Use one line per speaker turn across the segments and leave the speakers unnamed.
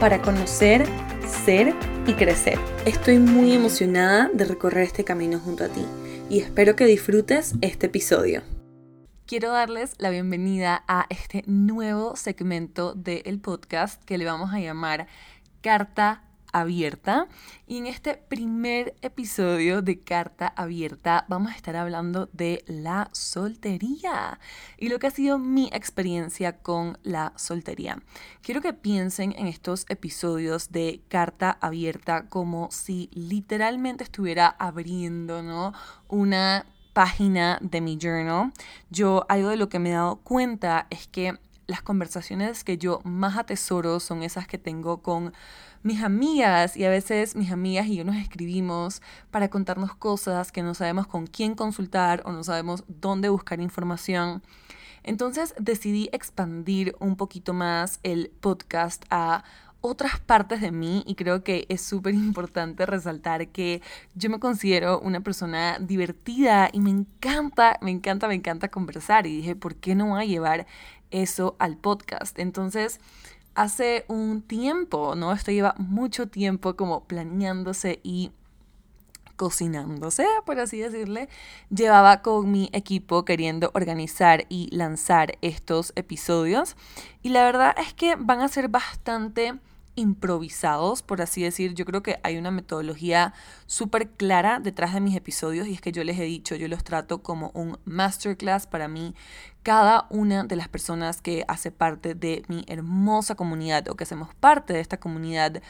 para conocer, ser y crecer. Estoy muy emocionada de recorrer este camino junto a ti y espero que disfrutes este episodio. Quiero darles la bienvenida a este nuevo segmento del podcast que le vamos a llamar Carta Abierta. Y en este primer episodio de Carta Abierta vamos a estar hablando de la soltería y lo que ha sido mi experiencia con la soltería. Quiero que piensen en estos episodios de Carta Abierta como si literalmente estuviera abriendo ¿no? una página de mi journal, yo algo de lo que me he dado cuenta es que las conversaciones que yo más atesoro son esas que tengo con mis amigas y a veces mis amigas y yo nos escribimos para contarnos cosas que no sabemos con quién consultar o no sabemos dónde buscar información. Entonces decidí expandir un poquito más el podcast a otras partes de mí y creo que es súper importante resaltar que yo me considero una persona divertida y me encanta, me encanta, me encanta conversar y dije, ¿por qué no voy a llevar eso al podcast? Entonces, hace un tiempo, ¿no? Esto lleva mucho tiempo como planeándose y cocinándose, por así decirle, llevaba con mi equipo queriendo organizar y lanzar estos episodios. Y la verdad es que van a ser bastante improvisados, por así decir. Yo creo que hay una metodología súper clara detrás de mis episodios y es que yo les he dicho, yo los trato como un masterclass para mí. Cada una de las personas que hace parte de mi hermosa comunidad o que hacemos parte de esta comunidad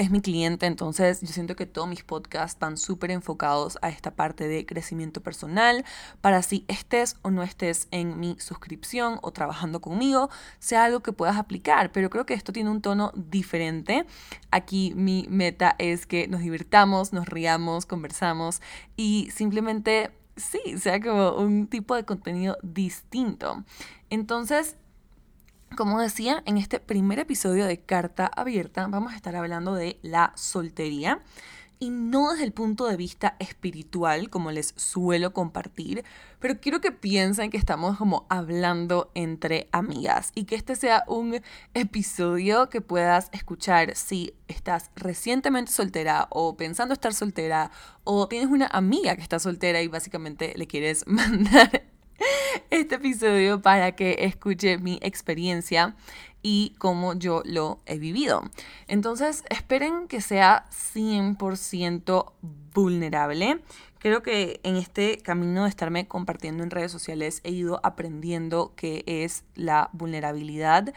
es mi cliente, entonces yo siento que todos mis podcasts van súper enfocados a esta parte de crecimiento personal, para si estés o no estés en mi suscripción o trabajando conmigo, sea algo que puedas aplicar, pero creo que esto tiene un tono diferente. Aquí mi meta es que nos divirtamos, nos riamos, conversamos y simplemente sí, sea como un tipo de contenido distinto. Entonces, como decía, en este primer episodio de Carta Abierta vamos a estar hablando de la soltería y no desde el punto de vista espiritual, como les suelo compartir, pero quiero que piensen que estamos como hablando entre amigas y que este sea un episodio que puedas escuchar si estás recientemente soltera o pensando estar soltera o tienes una amiga que está soltera y básicamente le quieres mandar este episodio para que escuche mi experiencia y cómo yo lo he vivido. Entonces, esperen que sea 100% vulnerable. Creo que en este camino de estarme compartiendo en redes sociales he ido aprendiendo qué es la vulnerabilidad.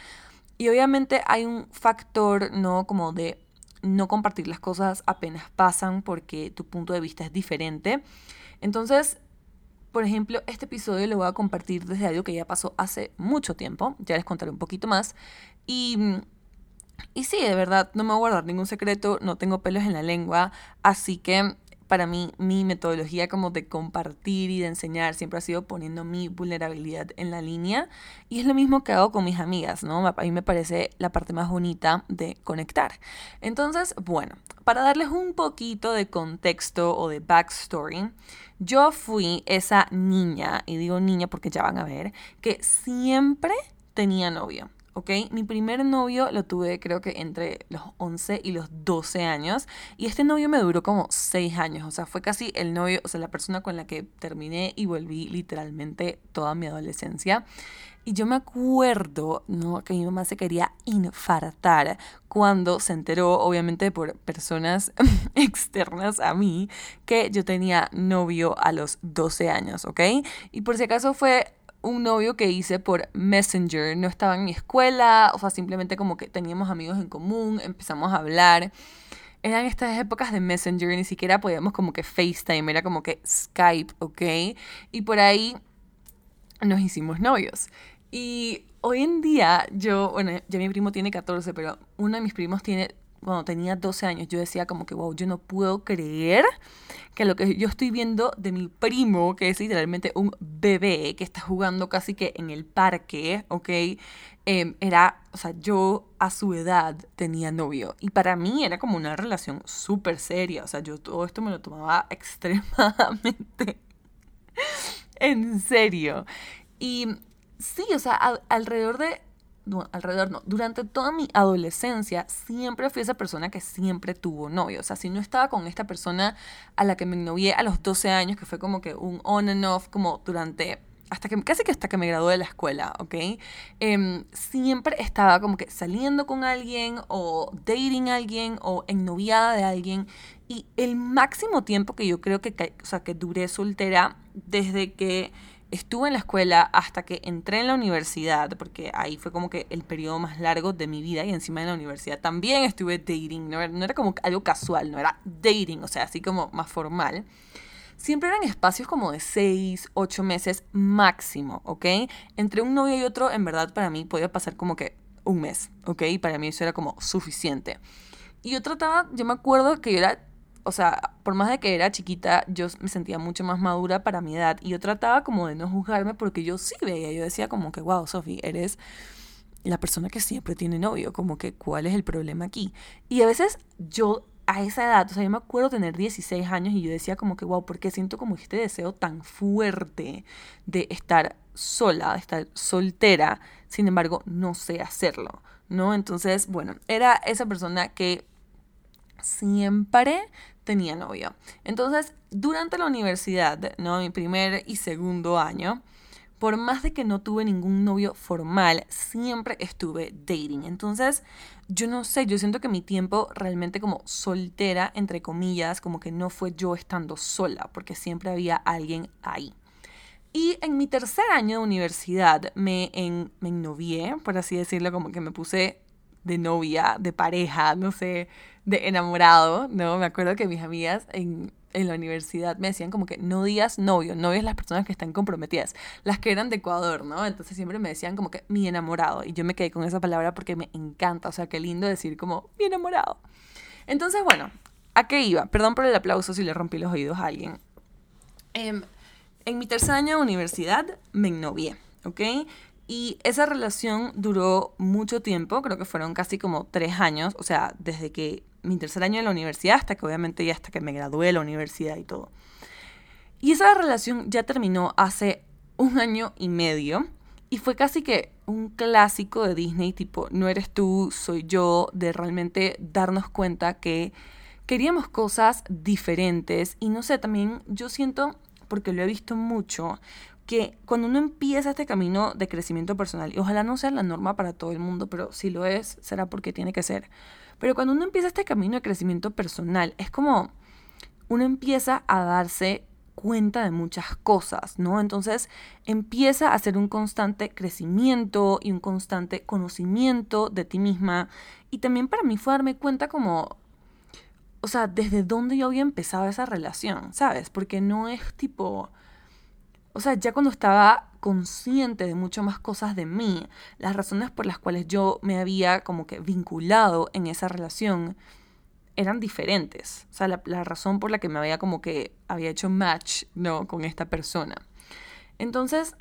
Y obviamente hay un factor, ¿no? Como de no compartir las cosas apenas pasan porque tu punto de vista es diferente. Entonces, por ejemplo, este episodio lo voy a compartir desde algo que ya pasó hace mucho tiempo, ya les contaré un poquito más. Y, y sí, de verdad, no me voy a guardar ningún secreto, no tengo pelos en la lengua, así que para mí mi metodología como de compartir y de enseñar siempre ha sido poniendo mi vulnerabilidad en la línea y es lo mismo que hago con mis amigas, ¿no? A mí me parece la parte más bonita de conectar. Entonces, bueno, para darles un poquito de contexto o de backstory, yo fui esa niña, y digo niña porque ya van a ver, que siempre tenía novio. ¿Ok? Mi primer novio lo tuve creo que entre los 11 y los 12 años y este novio me duró como 6 años, o sea, fue casi el novio, o sea, la persona con la que terminé y volví literalmente toda mi adolescencia. Y yo me acuerdo, ¿no? Que mi mamá se quería infartar cuando se enteró, obviamente por personas externas a mí, que yo tenía novio a los 12 años, ¿ok? Y por si acaso fue un novio que hice por Messenger. No estaba en mi escuela, o sea, simplemente como que teníamos amigos en común, empezamos a hablar. Eran estas épocas de Messenger, ni siquiera podíamos como que FaceTime, era como que Skype, ¿ok? Y por ahí nos hicimos novios. Y hoy en día yo, bueno, ya mi primo tiene 14, pero uno de mis primos tiene cuando tenía 12 años, yo decía como que, wow, yo no puedo creer que lo que yo estoy viendo de mi primo, que es literalmente un bebé que está jugando casi que en el parque, ¿ok? Em, era, o sea, yo a su edad tenía novio y para mí era como una relación súper seria, o sea, yo todo esto me lo tomaba extremadamente en serio. Y sí, o sea, alrededor de alrededor no, durante toda mi adolescencia siempre fui esa persona que siempre tuvo novio. O sea, si no estaba con esta persona a la que me novié a los 12 años, que fue como que un on and off, como durante, hasta que, casi que hasta que me gradué de la escuela, ¿ok? Em, siempre estaba como que saliendo con alguien o dating a alguien o ennoviada de alguien. Y el máximo tiempo que yo creo que, o sea, que duré soltera desde que estuve en la escuela hasta que entré en la universidad, porque ahí fue como que el periodo más largo de mi vida y encima en la universidad también estuve dating, no era, como algo casual, no era dating, o sea, así como más formal. Siempre eran espacios como de 6, 8 meses máximo, ¿ok? Entre un novio y otro, en verdad para mí podía pasar como que un mes, ¿ok? Para mí eso era como suficiente. Y yo trataba, yo me acuerdo que yo era o sea, por más de que era chiquita, yo me sentía mucho más madura para mi edad y yo trataba como de no juzgarme porque yo sí veía, yo decía como que, wow, Sophie, eres la persona que siempre tiene novio, como que, ¿cuál es el problema aquí? Y a veces yo a esa edad, o sea, yo me acuerdo tener 16 años y yo decía como que, wow, ¿por qué siento como este deseo tan fuerte de estar sola, de estar soltera? Sin embargo, no sé hacerlo, ¿no? Entonces, bueno, era esa persona que siempre tenía novio. Entonces, durante la universidad, ¿no? Mi primer y segundo año, por más de que no tuve ningún novio formal, siempre estuve dating. Entonces, yo no sé, yo siento que mi tiempo realmente como soltera, entre comillas, como que no fue yo estando sola, porque siempre había alguien ahí. Y en mi tercer año de universidad me, en, me ennovié, por así decirlo, como que me puse de novia, de pareja, no sé, de enamorado, ¿no? Me acuerdo que mis amigas en, en la universidad me decían como que no digas novio, novio es las personas que están comprometidas, las que eran de Ecuador, ¿no? Entonces siempre me decían como que mi enamorado y yo me quedé con esa palabra porque me encanta, o sea, qué lindo decir como mi enamorado. Entonces, bueno, ¿a qué iba? Perdón por el aplauso si le rompí los oídos a alguien. Em, en mi tercer año de universidad me ennovié, ¿ok? Y esa relación duró mucho tiempo, creo que fueron casi como tres años, o sea, desde que mi tercer año de la universidad hasta que obviamente ya hasta que me gradué de la universidad y todo. Y esa relación ya terminó hace un año y medio y fue casi que un clásico de Disney tipo, no eres tú, soy yo, de realmente darnos cuenta que queríamos cosas diferentes y no sé, también yo siento, porque lo he visto mucho, que cuando uno empieza este camino de crecimiento personal, y ojalá no sea la norma para todo el mundo, pero si lo es, será porque tiene que ser. Pero cuando uno empieza este camino de crecimiento personal, es como uno empieza a darse cuenta de muchas cosas, ¿no? Entonces empieza a hacer un constante crecimiento y un constante conocimiento de ti misma. Y también para mí fue darme cuenta como, o sea, desde dónde yo había empezado esa relación, ¿sabes? Porque no es tipo o sea, ya cuando estaba consciente de mucho más cosas de mí, las razones por las cuales yo me había como que vinculado en esa relación eran diferentes. O sea, la, razón por la que me había como que había hecho match, ¿no? Con esta persona. Entonces,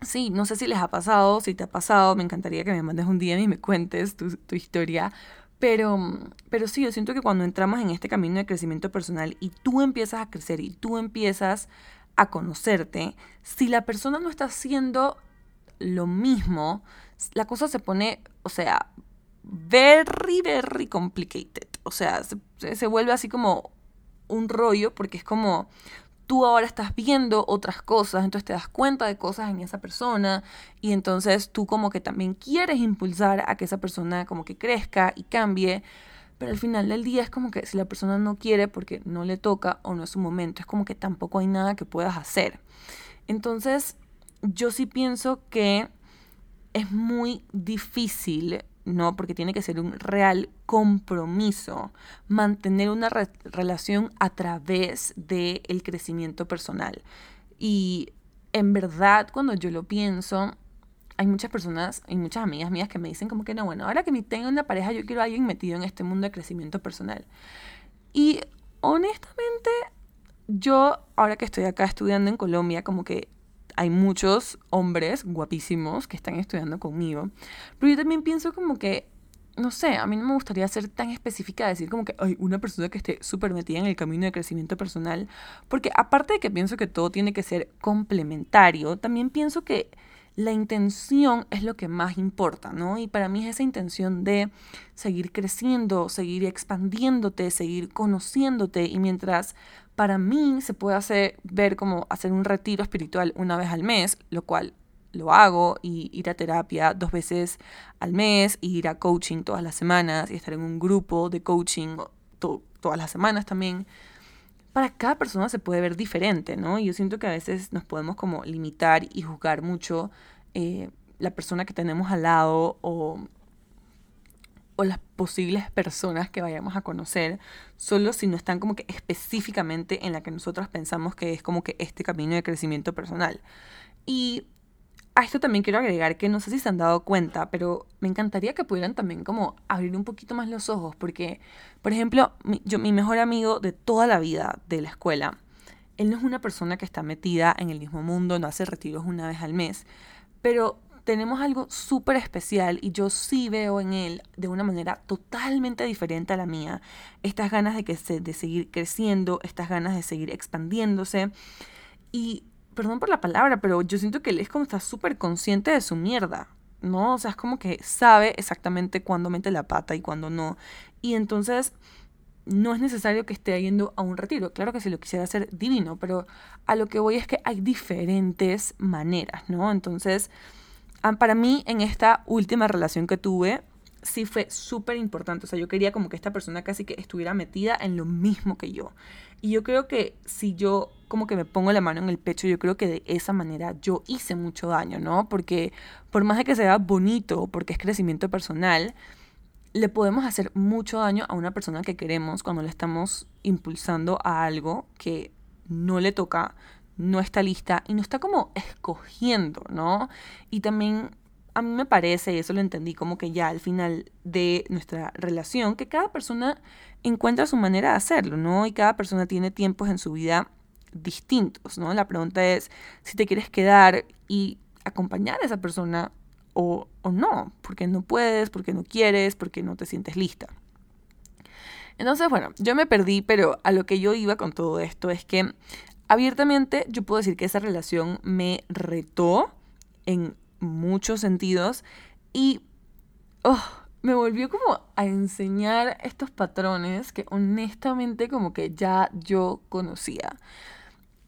sí, no sé si les ha pasado, si te ha pasado, me encantaría que me mandes un día y me cuentes tu, tu historia. Pero, pero sí, yo siento que cuando entramos en este camino de crecimiento personal y tú empiezas a crecer y tú empiezas a conocerte, si la persona no está haciendo lo mismo, la cosa se pone, o sea, very, very complicated. O sea, se, vuelve así como un rollo porque es como tú ahora estás viendo otras cosas, entonces te das cuenta de cosas en esa persona y entonces tú como que también quieres impulsar a que esa persona como que crezca y cambie, pero al final del día es como que si la persona no quiere porque no le toca o no es su momento, es como que tampoco hay nada que puedas hacer. Entonces, yo sí pienso que es muy difícil, ¿no? Porque tiene que ser un real compromiso mantener una relación a través del crecimiento personal. Y en verdad, cuando yo lo pienso, hay muchas personas y muchas amigas mías que me dicen como que no, bueno, ahora que me tengo una pareja, yo quiero a alguien metido en este mundo de crecimiento personal. Y honestamente, yo ahora que estoy acá estudiando en Colombia, como que hay muchos hombres guapísimos que están estudiando conmigo, pero yo también pienso como que no sé, a mí no me gustaría ser tan específica de decir como que hay una persona que esté súper metida en el camino de crecimiento personal, porque aparte de que pienso que todo tiene que ser complementario, también pienso que la intención es lo que más importa, ¿no? Y para mí es esa intención de seguir creciendo, seguir expandiéndote, seguir conociéndote y mientras para mí se puede hacer ver como hacer un retiro espiritual una vez al mes, lo cual lo hago, y ir a terapia dos veces al mes, y ir a coaching todas las semanas, y estar en un grupo de coaching todas las semanas también. Para cada persona se puede ver diferente, ¿no? Y yo siento que a veces nos podemos como limitar y juzgar mucho eh, la persona que tenemos al lado o, o las posibles personas que vayamos a conocer, solo si no están como que específicamente en la que nosotros pensamos que es como que este camino de crecimiento personal. Y a esto también quiero agregar que no sé si se han dado cuenta, pero me encantaría que pudieran también como abrir un poquito más los ojos, porque, por ejemplo, mi, yo, mi mejor amigo de toda la vida de la escuela, él no es una persona que está metida en el mismo mundo, no hace retiros una vez al mes, pero tenemos algo súper especial y yo sí veo en él de una manera totalmente diferente a la mía estas ganas de, que de seguir creciendo, estas ganas de seguir expandiéndose y perdón por la palabra, pero yo siento que él es como está súper consciente de su mierda, ¿no? O sea, es como que sabe exactamente cuándo mete la pata y cuándo no. Y entonces no es necesario que esté yendo a un retiro. Claro que si lo quisiera hacer divino, pero a lo que voy es que hay diferentes maneras, ¿no? Entonces, para mí en esta última relación que tuve, sí fue súper importante. O sea, yo quería como que esta persona casi que estuviera metida en lo mismo que yo. Y yo creo que si yo como que me pongo la mano en el pecho, yo creo que de esa manera yo hice mucho daño, ¿no? Porque por más de que sea bonito, porque es crecimiento personal, le podemos hacer mucho daño a una persona que queremos cuando le estamos impulsando a algo que no le toca, no está lista y no está como escogiendo, ¿no? Y también a mí me parece, y eso lo entendí como que ya al final de nuestra relación, que cada persona encuentra su manera de hacerlo, ¿no? Y cada persona tiene tiempos en su vida distintos, ¿no? La pregunta es si te quieres quedar y acompañar a esa persona o, o no, porque no puedes, porque no quieres, porque no te sientes lista. Entonces, bueno, yo me perdí, pero a lo que yo iba con todo esto es que abiertamente yo puedo decir que esa relación me retó en muchos sentidos y oh, me volvió como a enseñar estos patrones que honestamente como que ya yo conocía.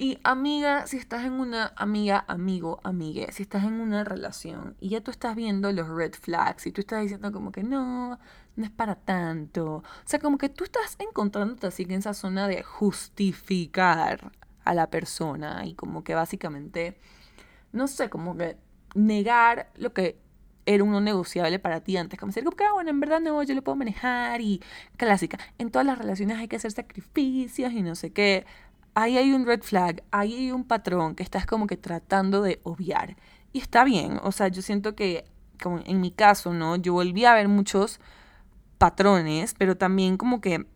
Y amiga, si estás en una amiga, amigo, amigue, si estás en una relación y ya tú estás viendo los red flags y tú estás diciendo como que no, no es para tanto. O sea, como que tú estás encontrándote así en esa zona de justificar a la persona y como que básicamente, no sé, como que negar lo que era uno negociable para ti antes. Como decir, que, ah, bueno, en verdad no, yo lo puedo manejar y clásica. En todas las relaciones hay que hacer sacrificios y no sé qué. Ahí hay un red flag, ahí hay un patrón que estás como que tratando de obviar. Y está bien, o sea, yo siento que, como en mi caso, ¿no? Yo volví a ver muchos patrones, pero también como que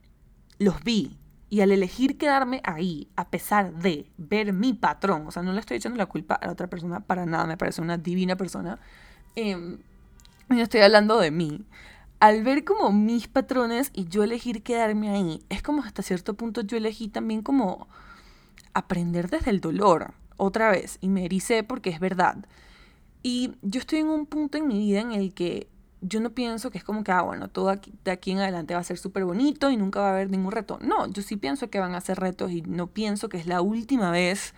los vi y al elegir quedarme ahí, a pesar de ver mi patrón, o sea, no le estoy echando la culpa a la otra persona para nada, me parece una divina persona, eh, yo estoy hablando de mí. Al ver como mis patrones y yo elegir quedarme ahí, es como hasta cierto punto yo elegí también como aprender desde el dolor, otra vez, y me ericé porque es verdad. Y yo estoy en un punto en mi vida en el que yo no pienso que es como que, ah, bueno, todo aquí, de aquí en adelante va a ser súper bonito y nunca va a haber ningún reto. No, yo sí pienso que van a ser retos y no pienso que es la última vez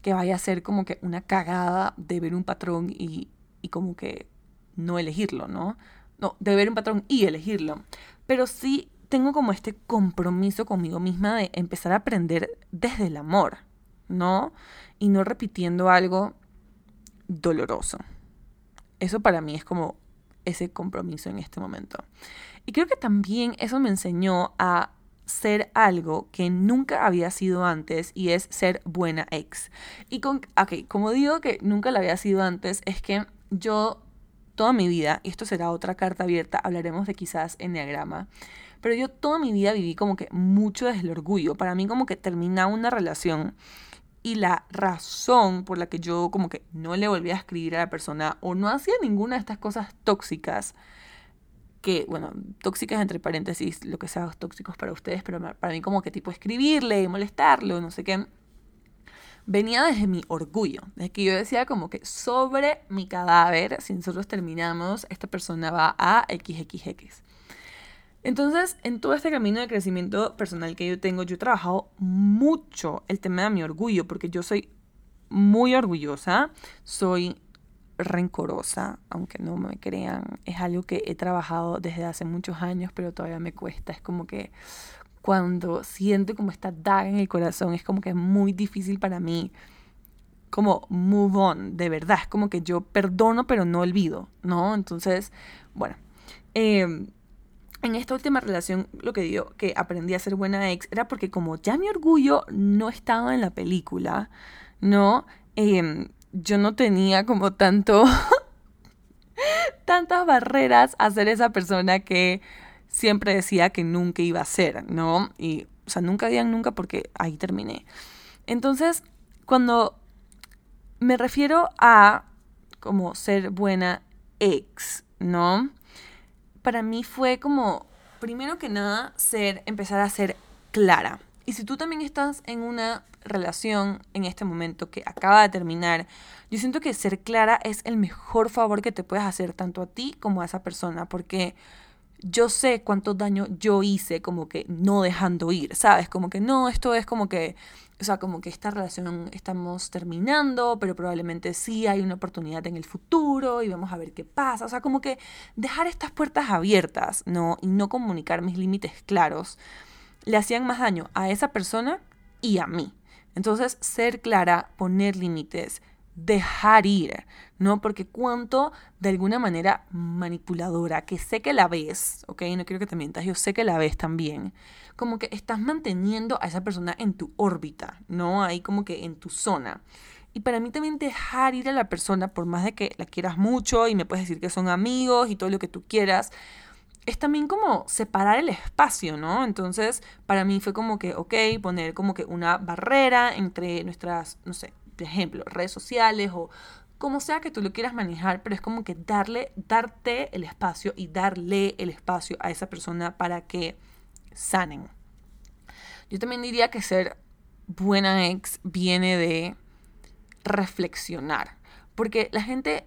que vaya a ser como que una cagada de ver un patrón y, y como que no elegirlo, ¿no? No, de ver un patrón y elegirlo. Pero sí tengo como este compromiso conmigo misma de empezar a aprender desde el amor, ¿no? Y no repitiendo algo doloroso. Eso para mí es como ese compromiso en este momento. Y creo que también eso me enseñó a ser algo que nunca había sido antes y es ser buena ex. Y con, ok, como digo que nunca lo había sido antes, es que yo toda mi vida, y esto será otra carta abierta, hablaremos de quizás enneagrama, pero yo toda mi vida viví como que mucho desde el orgullo. Para mí como que terminaba una relación y la razón por la que yo como que no le volvía a escribir a la persona o no hacía ninguna de estas cosas tóxicas, que, bueno, tóxicas entre paréntesis, lo que sea tóxicos para ustedes, pero para mí como que tipo escribirle molestarlo, no sé qué, venía desde mi orgullo, desde que yo decía como que sobre mi cadáver, si nosotros terminamos, esta persona va a XXX. Entonces, en todo este camino de crecimiento personal que yo tengo, yo he trabajado mucho el tema de mi orgullo, porque yo soy muy orgullosa, soy rencorosa, aunque no me crean, es algo que he trabajado desde hace muchos años, pero todavía me cuesta, es como que cuando siento como esta daga en el corazón, es como que es muy difícil para mí como move on, de verdad, es como que yo perdono pero no olvido, ¿no? Entonces, bueno, eh, en esta última relación, lo que digo que aprendí a ser buena ex era porque como ya mi orgullo no estaba en la película, ¿no? Em, yo no tenía como tanto, tantas barreras a ser esa persona que siempre decía que nunca iba a ser, ¿no? Y, o sea, nunca digan nunca porque ahí terminé. Entonces, cuando me refiero a como ser buena ex, ¿no? Para mí fue como, primero que nada, ser, empezar a ser clara. Y si tú también estás en una relación en este momento que acaba de terminar, yo siento que ser clara es el mejor favor que te puedes hacer tanto a ti como a esa persona, porque yo sé cuánto daño yo hice como que no dejando ir, ¿sabes? Como que no, esto es como que, o sea, como que esta relación estamos terminando, pero probablemente sí hay una oportunidad en el futuro y vamos a ver qué pasa. O sea, como que dejar estas puertas abiertas, ¿no? Y no comunicar mis límites claros, le hacían más daño a esa persona y a mí. Entonces, ser clara, poner límites, dejar ir, ¿no? Porque cuánto de alguna manera manipuladora, que sé que la ves, ¿ok? No quiero que te mientas, yo sé que la ves también, como que estás manteniendo a esa persona en tu órbita, ¿no? Ahí como que en tu zona. Y para mí también dejar ir a la persona, por más de que la quieras mucho y me puedes decir que son amigos y todo lo que tú quieras, es también como separar el espacio, ¿no? Entonces, para mí fue como que, ok, poner como que una barrera entre nuestras, no sé, por ejemplo, redes sociales o como sea que tú lo quieras manejar, pero es como que darle, darte el espacio y darle el espacio a esa persona para que sanen. Yo también diría que ser buena ex viene de reflexionar, porque la gente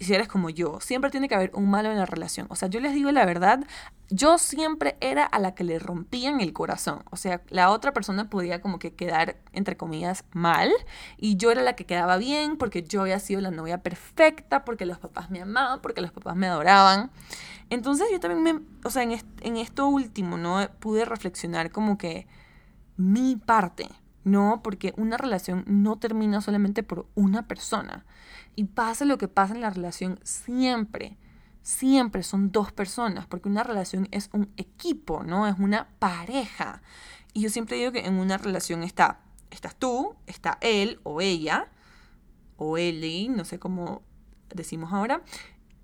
si eres como yo, siempre tiene que haber un malo en la relación. O sea, yo les digo la verdad, yo siempre era a la que le rompían el corazón. O sea, la otra persona podía como que quedar, entre comillas, mal. Y yo era la que quedaba bien porque yo había sido la novia perfecta, porque los papás me amaban, porque los papás me adoraban. Entonces yo también me, o sea, en, en esto último, ¿no? Pude reflexionar como que mi parte, ¿no? Porque una relación no termina solamente por una persona. Y pasa lo que pasa en la relación siempre, siempre son dos personas, porque una relación es un equipo, ¿no? Es una pareja. Y yo siempre digo que en una relación está, estás tú, está él o ella, o él, no sé cómo decimos ahora.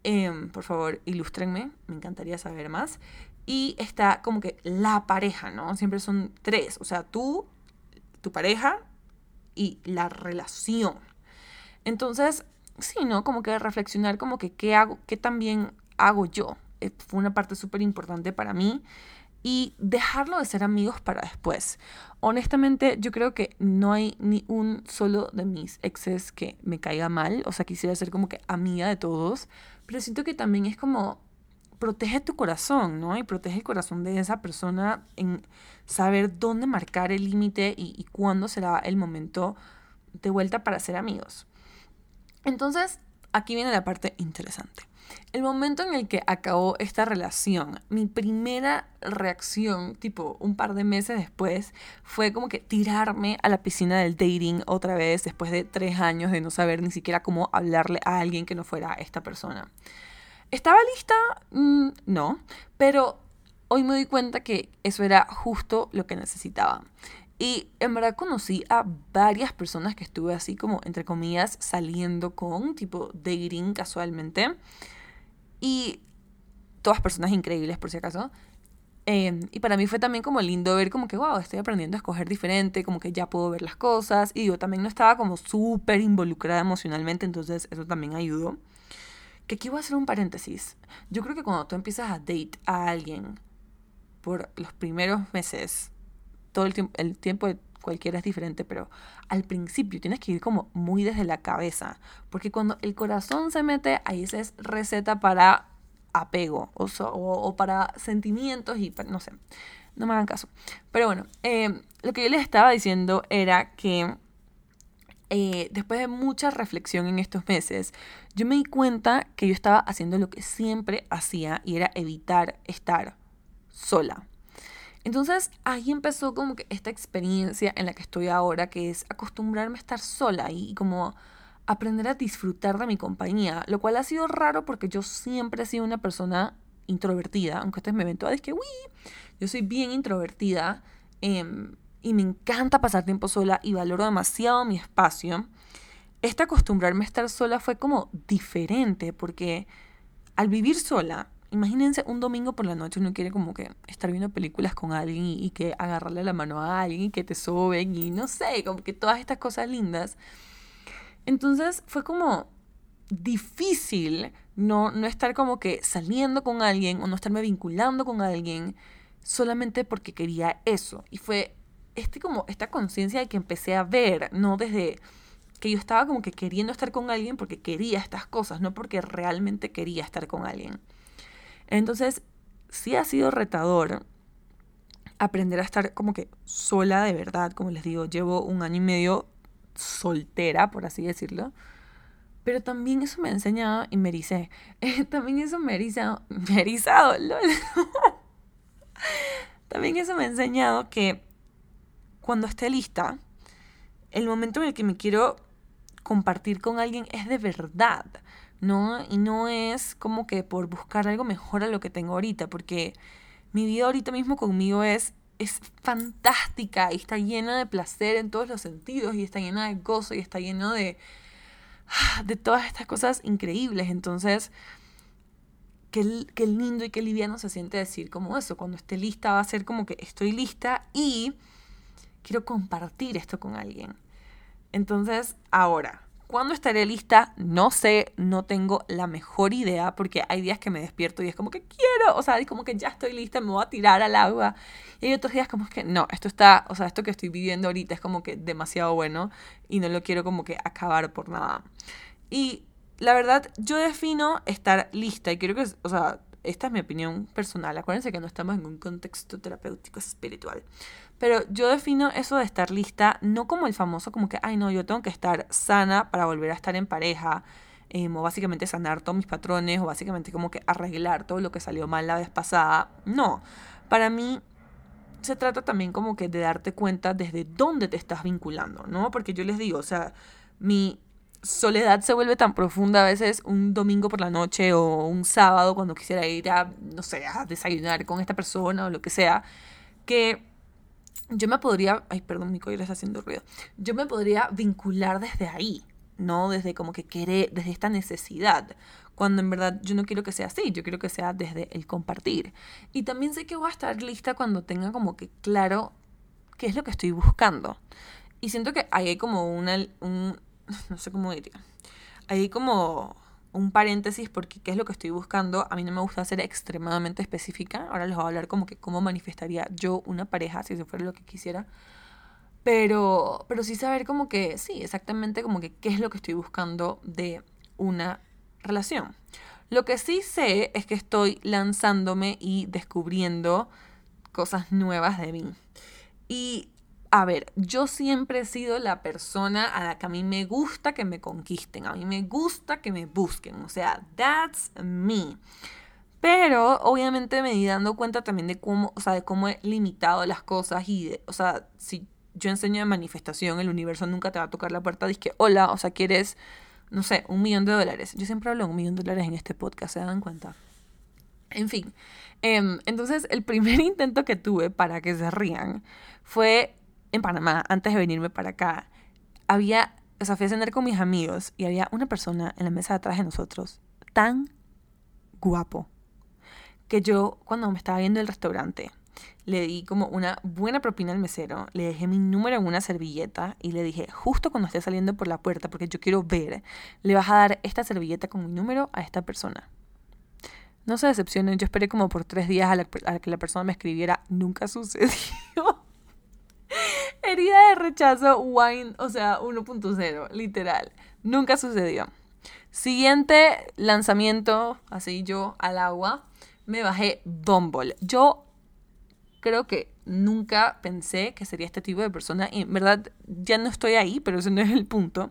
Em, por favor, ilústrenme, me encantaría saber más. Y está como que la pareja, ¿no? Siempre son tres, o sea, tú, tu pareja y la relación. Entonces, sí, ¿no? Como que reflexionar como que qué hago, qué también hago yo. Eh, fue una parte súper importante para mí y dejarlo de ser amigos para después. Honestamente, yo creo que no hay ni un solo de mis exes que me caiga mal. O sea, quisiera ser como que amiga de todos. Pero siento que también es como protege tu corazón, ¿no? Y protege el corazón de esa persona en saber dónde marcar el límite y, y cuándo será el momento de vuelta para ser amigos. Entonces, aquí viene la parte interesante. El momento en el que acabó esta relación, mi primera reacción, tipo un par de meses después, fue como que tirarme a la piscina del dating otra vez después de tres años de no saber ni siquiera cómo hablarle a alguien que no fuera esta persona. ¿Estaba lista? Mm, no, pero hoy me doy cuenta que eso era justo lo que necesitaba. Y en verdad conocí a varias personas que estuve así como, entre comillas, saliendo con, tipo dating casualmente. Y todas personas increíbles, por si acaso. Em, y para mí fue también como lindo ver como que, wow, estoy aprendiendo a escoger diferente, como que ya puedo ver las cosas. Y yo también no estaba como súper involucrada emocionalmente, entonces eso también ayudó. Que aquí voy a hacer un paréntesis. Yo creo que cuando tú empiezas a date a alguien por los primeros meses, todo el tiempo, el tiempo de cualquiera es diferente, pero al principio tienes que ir como muy desde la cabeza, porque cuando el corazón se mete, ahí esa es receta para apego o, o, para sentimientos y no sé, no me hagan caso. Pero bueno, eh, lo que yo les estaba diciendo era que eh, después de mucha reflexión en estos meses, yo me di cuenta que yo estaba haciendo lo que siempre hacía y era evitar estar sola. Entonces ahí empezó como que esta experiencia en la que estoy ahora, que es acostumbrarme a estar sola y como aprender a disfrutar de mi compañía, lo cual ha sido raro porque yo siempre he sido una persona introvertida, aunque ustedes me ven todas, es que, uy, yo soy bien introvertida em, y me encanta pasar tiempo sola y valoro demasiado mi espacio. Este acostumbrarme a estar sola fue como diferente porque al vivir sola imagínense un domingo por la noche uno quiere como que estar viendo películas con alguien y, que agarrarle la mano a alguien y que te soben y no sé, como que todas estas cosas lindas. Entonces fue como difícil no, no estar como que saliendo con alguien o no estarme vinculando con alguien solamente porque quería eso. Y fue este como esta conciencia de que empecé a ver, no desde que yo estaba como que queriendo estar con alguien porque quería estas cosas, no porque realmente quería estar con alguien. Entonces, sí ha sido retador aprender a estar como que sola de verdad, como les digo, llevo un año y medio soltera, por así decirlo. Pero también eso me ha enseñado y me ericé. también eso me ha erizado. Erizado, lol. también eso me ha enseñado que cuando esté lista, el momento en el que me quiero compartir con alguien es de verdad. ¿No? Y no es como que por buscar algo mejor a lo que tengo ahorita, porque mi vida ahorita mismo conmigo es, es fantástica y está llena de placer en todos los sentidos y está llena de gozo y está lleno de, de todas estas cosas increíbles. Entonces, qué, qué lindo y qué liviano se siente decir como eso. Cuando esté lista va a ser como que estoy lista y quiero compartir esto con alguien. Entonces, ahora, ¿Cuándo estaré lista? No sé, no tengo la mejor idea porque hay días que me despierto y es como que quiero, o sea, es como que ya estoy lista, me voy a tirar al agua. Y hay otros días como que no, esto está, o sea, esto que estoy viviendo ahorita es como que demasiado bueno y no lo quiero como que acabar por nada. Y la verdad, yo defino estar lista y creo que, o sea, esta es mi opinión personal. Acuérdense que no estamos en un contexto terapéutico espiritual. Pero yo defino eso de estar lista no como el famoso, como que, ay no, yo tengo que estar sana para volver a estar en pareja, em, o básicamente sanar todos mis patrones, o básicamente como que arreglar todo lo que salió mal la vez pasada. No, para mí se trata también como que de darte cuenta desde dónde te estás vinculando, ¿no? Porque yo les digo, o sea, mi soledad se vuelve tan profunda a veces un domingo por la noche o un sábado cuando quisiera ir a, no sé, a desayunar con esta persona o lo que sea, que yo me podría, ay, perdón, mi collar está haciendo ruido, yo me podría vincular desde ahí, ¿no? Desde como que querer, desde esta necesidad, cuando en verdad yo no quiero que sea así, yo quiero que sea desde el compartir. Y también sé que voy a estar lista cuando tenga como que claro qué es lo que estoy buscando. Y siento que ahí hay como una, un, no sé cómo diría, ahí hay como un paréntesis porque qué es lo que estoy buscando. A mí no me gusta ser extremadamente específica. Ahora les voy a hablar como que cómo manifestaría yo una pareja si eso fuera lo que quisiera. Pero, pero sí saber como que, sí, exactamente como que qué es lo que estoy buscando de una relación. Lo que sí sé es que estoy lanzándome y descubriendo cosas nuevas de mí. Y a ver, yo siempre he sido la persona a la que a mí me gusta que me conquisten, a mí me gusta que me busquen, o sea, that's me. Pero obviamente me di dando cuenta también de cómo, o sea, de cómo he limitado las cosas y, o sea, si yo enseño de manifestación, el universo nunca te va a tocar la puerta, dice hola, o sea, quieres, no sé, un millón de dólares. Yo siempre hablo de un millón de dólares en este podcast, ¿se dan cuenta? En fin, em, entonces el primer intento que tuve para que se rían fue en Panamá, antes de venirme para acá, había, o sea, fui a cenar con mis amigos y había una persona en la mesa de atrás de nosotros tan guapo que yo cuando me estaba viendo el restaurante le di como una buena propina al mesero, le dejé mi número en una servilleta y le dije, justo cuando esté saliendo por la puerta, porque yo quiero ver, le vas a dar esta servilleta con mi número a esta persona. No se decepcionen, yo esperé como por tres días a, la, que la persona me escribiera, nunca sucedió. Herida de rechazo, wine, o sea, 1.0, literal. Nunca sucedió. Siguiente lanzamiento, así yo al agua, me bajé Bumble. Yo creo que nunca pensé que sería este tipo de persona y en verdad ya no estoy ahí, pero ese no es el punto.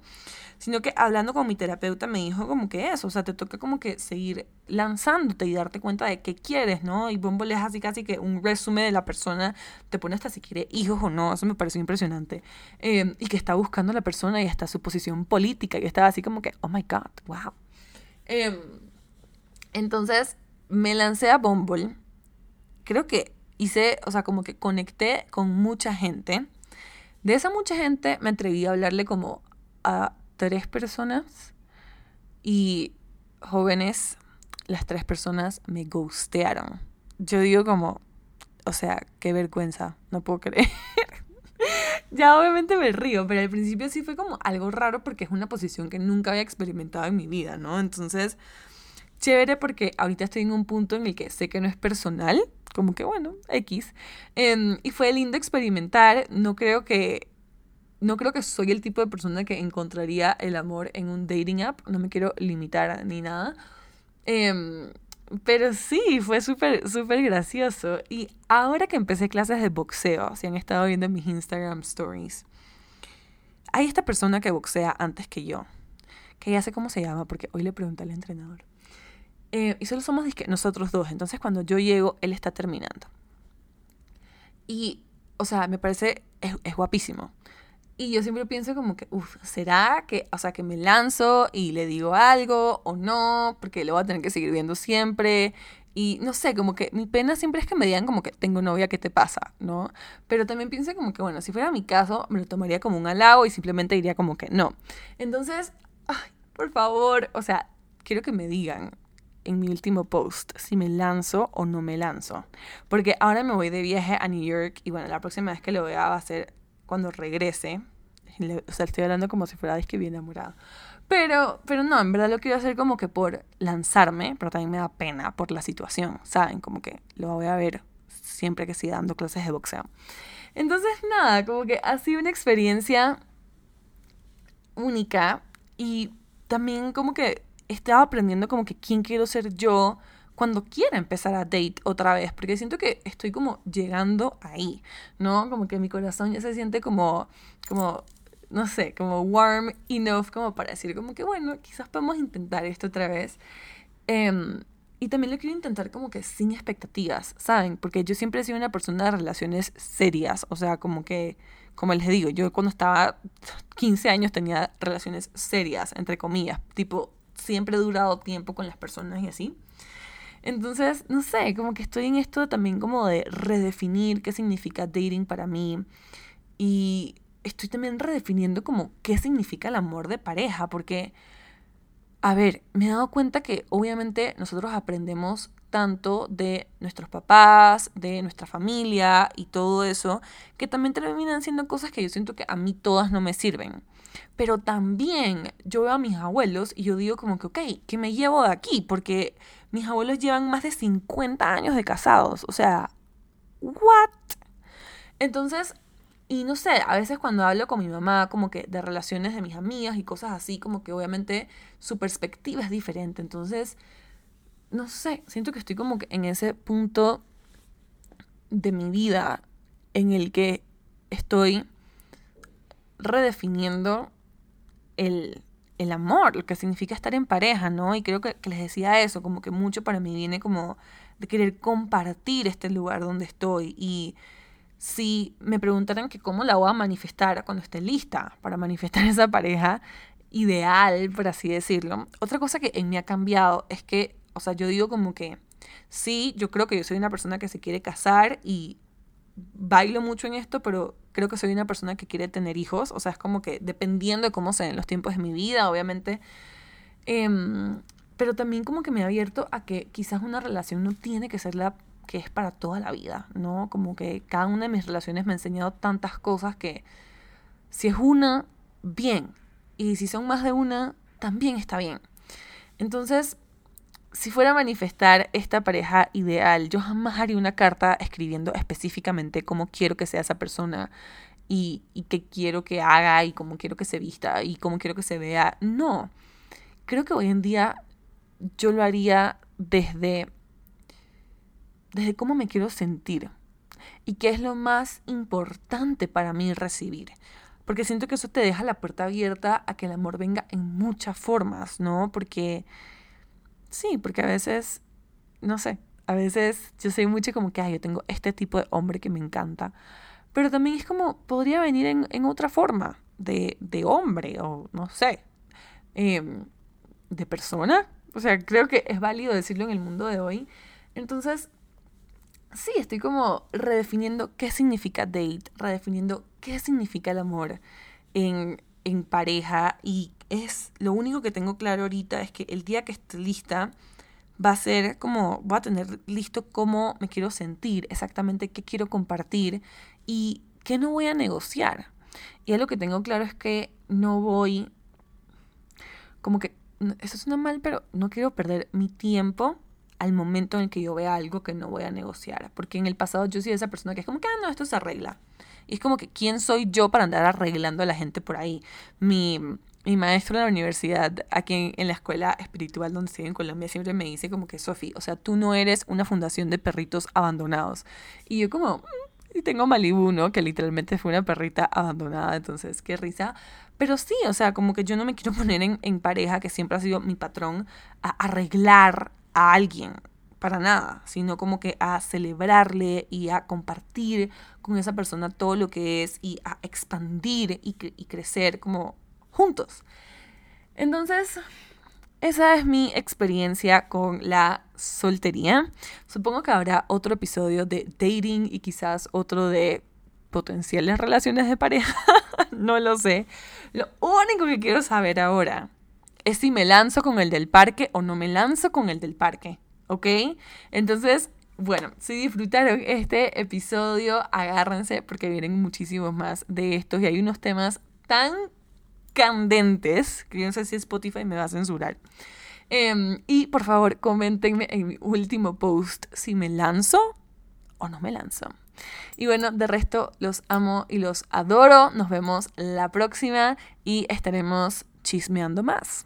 Sino que hablando con mi terapeuta me dijo como que eso, o sea, te toca como que seguir lanzándote y darte cuenta de qué quieres, ¿no? Y Bumble es así casi que un resumen de la persona, te pone hasta si quiere hijos o no, eso me pareció impresionante. Em, y que está buscando a la persona y hasta su posición política, y estaba así como que, oh my god, wow. Em, entonces me lancé a Bumble, creo que hice, o sea, como que conecté con mucha gente. De esa mucha gente me atreví a hablarle como a tres personas y jóvenes, las tres personas me gustearon. Yo digo como, o sea, qué vergüenza, no puedo creer. ya obviamente me río, pero al principio sí fue como algo raro porque es una posición que nunca había experimentado en mi vida, ¿no? Entonces, chévere porque ahorita estoy en un punto en el que sé que no es personal, como que bueno, X. Em, y fue lindo experimentar. No creo que. No creo que soy el tipo de persona que encontraría el amor en un dating app. No me quiero limitar ni nada. Em, pero sí, fue súper, súper gracioso. Y ahora que empecé clases de boxeo, si han estado viendo mis Instagram stories, hay esta persona que boxea antes que yo. Que ya sé cómo se llama porque hoy le pregunté al entrenador. Eh, y solo somos nosotros dos. Entonces cuando yo llego, él está terminando. Y, o sea, me parece, es, guapísimo. Y yo siempre pienso como que, uff, ¿será que, o sea, que me lanzo y le digo algo o no? Porque lo voy a tener que seguir viendo siempre. Y no sé, como que mi pena siempre es que me digan como que tengo novia, ¿qué te pasa? ¿No? Pero también pienso como que, bueno, si fuera mi caso, me lo tomaría como un halago y simplemente diría como que no. Entonces, por favor, o sea, quiero que me digan, en mi último post si me lanzo o no me lanzo. Porque ahora me voy de viaje a New York y bueno, la próxima vez que lo vea va a ser cuando regrese. O sea, estoy hablando como si fuera que bien enamorada. Pero, pero no, en verdad lo quiero hacer como que por lanzarme, pero también me da pena por la situación, ¿saben? Como que lo voy a ver siempre que siga dando clases de boxeo. Entonces, nada, como que ha sido una experiencia única y también como que estaba aprendiendo como que quién quiero ser yo cuando quiera empezar a date otra vez, porque siento que estoy como llegando ahí, ¿no? Como que mi corazón ya se siente como, como, no sé, como warm enough como para decir como que bueno, quizás podemos intentar esto otra vez. Em, y también lo quiero intentar como que sin expectativas, ¿saben? Porque yo siempre he sido una persona de relaciones serias, o sea, como que, como les digo, yo cuando estaba 15 años tenía relaciones serias, entre comillas, tipo siempre he durado tiempo con las personas y así. Entonces, no sé, como que estoy en esto también como de redefinir qué significa dating para mí. Y estoy también redefiniendo como qué significa el amor de pareja, porque, a ver, me he dado cuenta que obviamente nosotros aprendemos tanto de nuestros papás, de nuestra familia y todo eso, que también terminan siendo cosas que yo siento que a mí todas no me sirven. Pero también yo veo a mis abuelos y yo digo como que, ok, ¿qué me llevo de aquí? Porque mis abuelos llevan más de 50 años de casados. O sea, ¿what? Entonces, y no sé, a veces cuando hablo con mi mamá como que de relaciones de mis amigas y cosas así, como que obviamente su perspectiva es diferente. Entonces, no sé, siento que estoy como que en ese punto de mi vida en el que estoy redefiniendo el, amor, lo que significa estar en pareja, ¿no? Y creo que, les decía eso, como que mucho para mí viene como de querer compartir este lugar donde estoy. Y si me preguntaran que cómo la voy a manifestar cuando esté lista para manifestar esa pareja ideal, por así decirlo. Otra cosa que en mí ha cambiado es que, o sea, yo digo como que sí, yo creo que yo soy una persona que se quiere casar y bailo mucho en esto, pero creo que soy una persona que quiere tener hijos. O sea, es como que dependiendo de cómo sean los tiempos de mi vida, obviamente. Em, pero también como que me ha abierto a que quizás una relación no tiene que ser la que es para toda la vida, ¿no? Como que cada una de mis relaciones me ha enseñado tantas cosas que si es una, bien. Y si son más de una, también está bien. Entonces, si fuera a manifestar esta pareja ideal, yo jamás haría una carta escribiendo específicamente cómo quiero que sea esa persona y, y qué quiero que haga y cómo quiero que se vista y cómo quiero que se vea. No, creo que hoy en día yo lo haría desde, desde cómo me quiero sentir y qué es lo más importante para mí recibir. Porque siento que eso te deja la puerta abierta a que el amor venga en muchas formas, ¿no? Porque Sí, porque a veces, no sé, a veces yo soy mucho como que, ay, yo tengo este tipo de hombre que me encanta. Pero también es como, podría venir en, otra forma de, hombre o no sé, em, de persona. O sea, creo que es válido decirlo en el mundo de hoy. Entonces, sí, estoy como redefiniendo qué significa date, redefiniendo qué significa el amor en, en pareja y es lo único que tengo claro ahorita es que el día que esté lista va a ser como, voy a tener listo cómo me quiero sentir, exactamente qué quiero compartir y qué no voy a negociar. Y lo que tengo claro es que no voy, como que, eso suena mal, pero no quiero perder mi tiempo al momento en el que yo vea algo que no voy a negociar. Porque en el pasado yo soy esa persona que es como que, ah, no, esto se arregla. Y es como que, ¿quién soy yo para andar arreglando a la gente por ahí? Mi mi maestro de la universidad, aquí en, la escuela espiritual donde estoy en Colombia, siempre me dice como que, Sofi, o sea, tú no eres una fundación de perritos abandonados. Y yo como, mm", y tengo Malibu, ¿no? Que literalmente fue una perrita abandonada, entonces, qué risa. Pero sí, o sea, como que yo no me quiero poner en, en pareja, que siempre ha sido mi patrón, a arreglar a alguien, para nada, sino como que a celebrarle y a compartir con esa persona todo lo que es y a expandir y, y crecer como juntos. Entonces, esa es mi experiencia con la soltería. Supongo que habrá otro episodio de dating y quizás otro de potenciales relaciones de pareja. no lo sé. Lo único que quiero saber ahora es si me lanzo con el del parque o no me lanzo con el del parque. ¿Ok? Entonces, bueno, si disfrutaron este episodio, agárrense porque vienen muchísimos más de estos y hay unos temas tan candentes, que yo no sé si Spotify me va a censurar. Em, y por favor, coméntenme en mi último post si me lanzo o no me lanzo. Y bueno, de resto los amo y los adoro. Nos vemos la próxima y estaremos chismeando más.